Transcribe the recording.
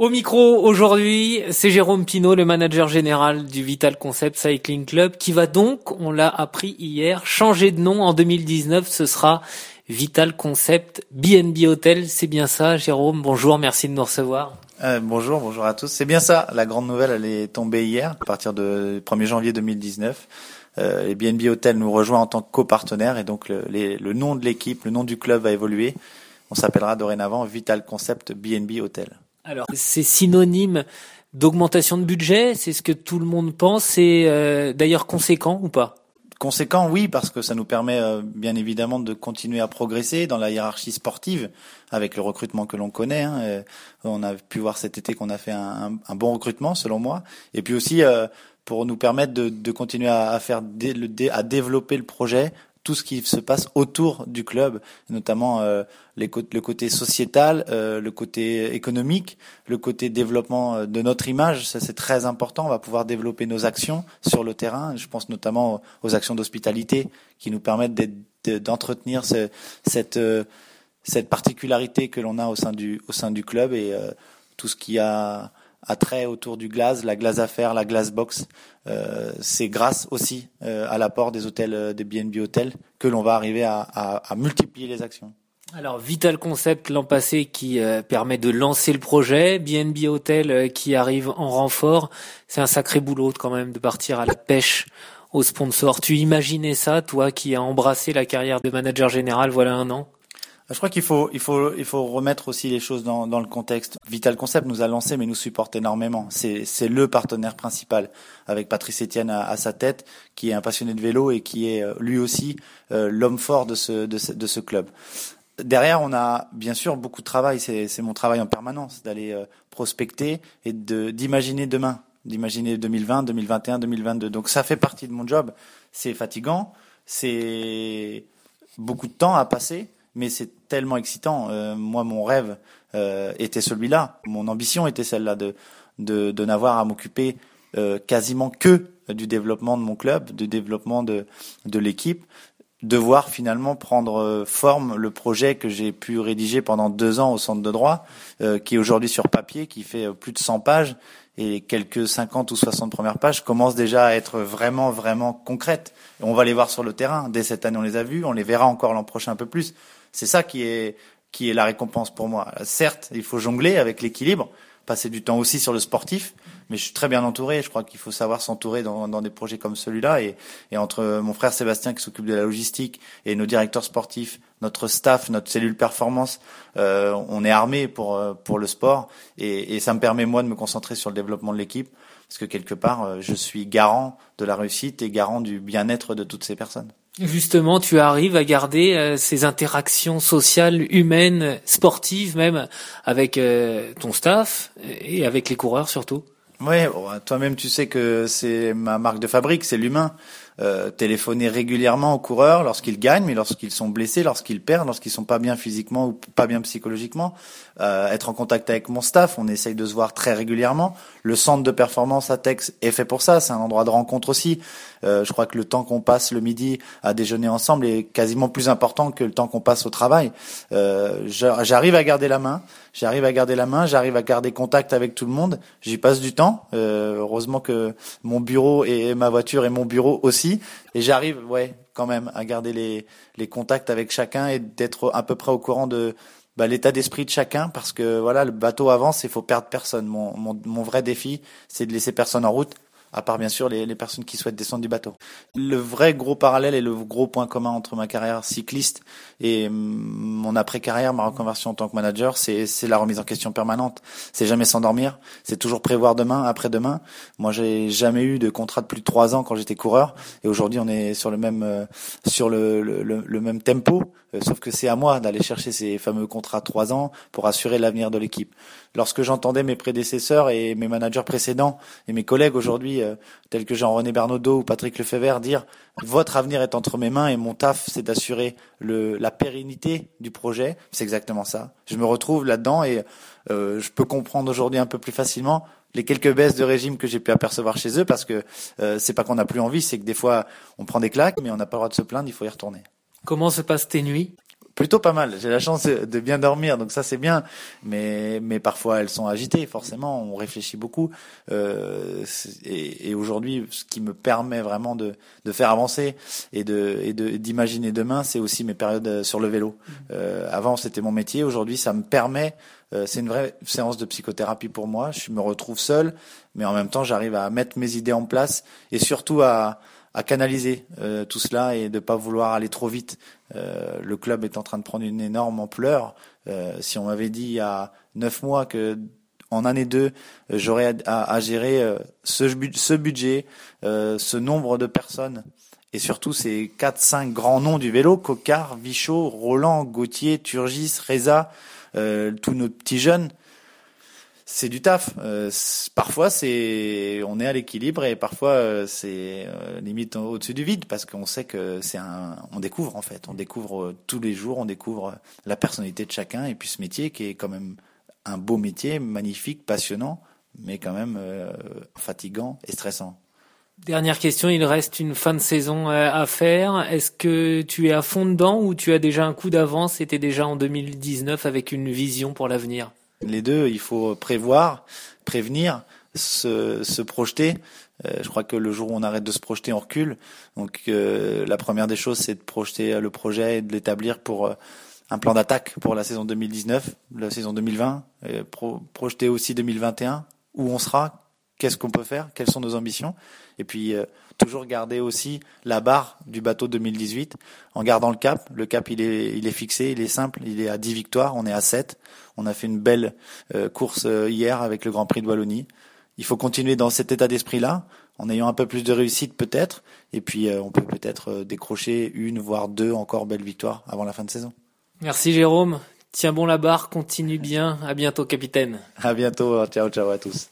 Au micro aujourd'hui, c'est Jérôme Pinault, le manager général du Vital Concept Cycling Club, qui va donc, on l'a appris hier, changer de nom en 2019. Ce sera Vital Concept BNB Hotel. C'est bien ça, Jérôme. Bonjour, merci de nous recevoir. Euh, bonjour, bonjour à tous. C'est bien ça. La grande nouvelle, elle est tombée hier, à partir du 1er janvier 2019. Euh, les BNB Hotel nous rejoint en tant que copartenaire et donc le, le nom de l'équipe, le nom du club va évoluer. On s'appellera dorénavant Vital Concept BNB Hotel. Alors, c'est synonyme d'augmentation de budget, c'est ce que tout le monde pense. C'est euh, d'ailleurs conséquent ou pas? Conséquent, oui, parce que ça nous permet euh, bien évidemment de continuer à progresser dans la hiérarchie sportive avec le recrutement que l'on connaît. Hein. Euh, on a pu voir cet été qu'on a fait un, bon recrutement, selon moi, et puis aussi pour nous permettre de, continuer à, faire à développer le projet tout ce qui se passe autour du club, notamment euh, le côté sociétal, euh, le côté économique, le côté développement euh, de notre image. Ça, c'est très important. On va pouvoir développer nos actions sur le terrain. Je pense notamment aux actions d'hospitalité qui nous permettent d'entretenir cette, cette particularité que l'on a au sein du, au sein du club et tout ce qui a trait autour du glace, la glace à faire, la glace box. Euh, c'est grâce aussi euh, à l'apport des hôtels, euh, des BNB hôtels, que l'on va arriver à, à, à, multiplier les actions. Alors Vital Concept l'an passé qui permet de lancer le projet, BNB Hotel qui arrive en renfort. C'est un sacré boulot quand même de partir à la pêche aux sponsors. Tu imaginais ça, toi qui as embrassé la carrière de manager général voilà un an? Je crois qu'il faut, il faut, il faut remettre aussi les choses dans, dans le contexte. Vital Concept nous a lancé, mais nous supporte énormément. C'est, c'est le partenaire principal, avec Patrice Etienne à, sa tête, qui est un passionné de vélo et qui est euh, lui aussi euh, l'homme fort de ce, de ce, de ce club. Derrière, on a bien sûr beaucoup de travail. C'est, c'est mon travail en permanence d'aller euh, prospecter et de, d'imaginer demain, d'imaginer 2020, 2021, 2022. Donc ça fait partie de mon job. C'est fatigant, c'est beaucoup de temps à passer mais c'est tellement excitant. Euh, moi, mon rêve euh, était celui-là. Mon ambition était celle-là de, n'avoir à m'occuper euh, quasiment que du développement de mon club, du développement de, de l'équipe, de voir finalement prendre forme le projet que j'ai pu rédiger pendant deux ans au centre de droit, qui est aujourd'hui sur papier, qui fait plus de 100 pages, et quelques 50 ou 60 premières pages commencent déjà à être vraiment, vraiment concrètes. on va les voir sur le terrain. Dès cette année, on les a vus, on les verra encore l'an prochain un peu plus. C'est ça qui est, qui est la récompense pour moi. Certes, il faut jongler avec l'équilibre, passer du temps aussi sur le sportif, mais je suis très bien entouré. Je crois qu'il faut savoir s'entourer dans, des projets comme celui-là. Et, et, entre mon frère Sébastien qui s'occupe de la logistique et nos directeurs sportifs, notre staff, notre cellule performance, euh, on est armé pour euh, pour le sport. Et, et, ça me permet moi de me concentrer sur le développement de l'équipe, parce que quelque part, euh, je suis garant de la réussite et garant du bien-être de toutes ces personnes. Justement, tu arrives à garder euh, ces interactions sociales, humaines, sportives même, avec euh, ton staff et avec les coureurs surtout? Oui, toi-même tu sais que c'est ma marque de fabrique, c'est l'humain. Euh, téléphoner régulièrement aux coureurs lorsqu'ils gagnent, mais lorsqu'ils sont blessés, lorsqu'ils perdent, lorsqu'ils sont pas bien physiquement ou pas bien psychologiquement. Euh, être en contact avec mon staff, on essaye de se voir très régulièrement. Le centre de performance à Tex est fait pour ça, c'est un endroit de rencontre aussi. Euh, je crois que le temps qu'on passe le midi à déjeuner ensemble est quasiment plus important que le temps qu'on passe au travail. Euh, j'arrive à garder la main, j'arrive à garder la main, j'arrive à garder contact avec tout le monde. J'y passe du temps. Euh, heureusement que mon bureau et ma voiture et mon bureau aussi. Et j'arrive, ouais, quand même, à garder les, les contacts avec chacun et d'être à peu près au courant de bah, l'état d'esprit de chacun. Parce que voilà, le bateau avance et il faut perdre personne. Mon, mon, mon vrai défi, c'est de laisser personne en route à part bien sûr les, les, personnes qui souhaitent descendre du bateau. Le vrai gros parallèle et le gros point commun entre ma carrière cycliste et mon après-carrière, ma reconversion en tant que manager, c'est la remise en question permanente. C'est jamais s'endormir, c'est toujours prévoir demain, après-demain. Moi, j'ai jamais eu de contrat de plus de trois ans quand j'étais coureur, et aujourd'hui, on est sur le même euh, sur le, le, le, même tempo, euh, sauf que c'est à moi d'aller chercher ces fameux contrats trois ans pour assurer l'avenir de l'équipe. Lorsque j'entendais mes prédécesseurs et mes managers précédents et mes collègues aujourd'hui euh, tels que Jean-René Bernaudot ou Patrick Lefebvre, dire votre avenir est entre mes mains et mon taf, c'est d'assurer la pérennité du projet. C'est exactement ça. Je me retrouve là-dedans et euh, je peux comprendre aujourd'hui un peu plus facilement les quelques baisses de régime que j'ai pu apercevoir chez eux parce que euh, c'est pas qu'on n'a plus envie, c'est que des fois on prend des claques, mais on n'a pas le droit de se plaindre, il faut y retourner. Comment se passent tes nuits? Plutôt pas mal. J'ai la chance de bien dormir, donc ça c'est bien. Mais mais parfois elles sont agitées. Forcément, on réfléchit beaucoup. Euh, et, et aujourd'hui, ce qui me permet vraiment de de faire avancer et de et de d'imaginer demain, c'est aussi mes périodes sur le vélo. Mmh. Euh, avant, c'était mon métier. Aujourd'hui, ça me permet euh, c'est une vraie séance de psychothérapie pour moi. Je me retrouve seul, mais en même temps, j'arrive à mettre mes idées en place et surtout à, à canaliser euh, tout cela et de pas vouloir aller trop vite. Euh, le club est en train de prendre une énorme ampleur. Euh, si on m'avait dit il y a neuf mois que en année 2, j'aurais à, à, gérer ce, ce budget, ce nombre de personnes et surtout ces quatre cinq grands noms du vélo Cocard, Vichot, Roland, Gauthier, Turgis, Reza, tous nos petits jeunes c'est du taf. Euh, parfois, c'est on est à l'équilibre et parfois euh, c'est euh, limite au-dessus du vide parce qu'on sait que c'est un. On découvre en fait, on découvre tous les jours, on découvre la personnalité de chacun et puis ce métier qui est quand même un beau métier, magnifique, passionnant, mais quand même fatigant et stressant. Dernière question, il reste une fin de saison à faire. Est-ce que tu es à fond dedans ou tu as déjà un coup d'avance? C'était déjà en 2019 avec une vision pour l'avenir les deux, il faut prévoir, prévenir, se, se projeter. Euh, je crois que le jour où on arrête de se projeter, on recule. Donc euh, la première des choses, c'est de projeter le projet et de l'établir pour euh, un plan d'attaque pour la saison 2019, la saison 2020, projeter aussi 2021, où on sera, qu'est-ce qu'on peut faire, quelles sont nos ambitions, et puis toujours garder aussi la barre du bateau 2018 en gardant le cap. Le cap, il est, il est fixé, il est simple, il est à 10 victoires, on est à 7. On a fait une belle euh, course euh, hier avec le Grand Prix de Wallonie. Il faut continuer dans cet état d'esprit-là, en ayant un peu plus de réussite peut-être, et puis euh, on peut peut-être décrocher une, voire deux encore belles victoires avant la fin de saison. Merci Jérôme. Tiens bon la barre, continue bien. À bientôt capitaine. À bientôt. Ciao ciao à tous.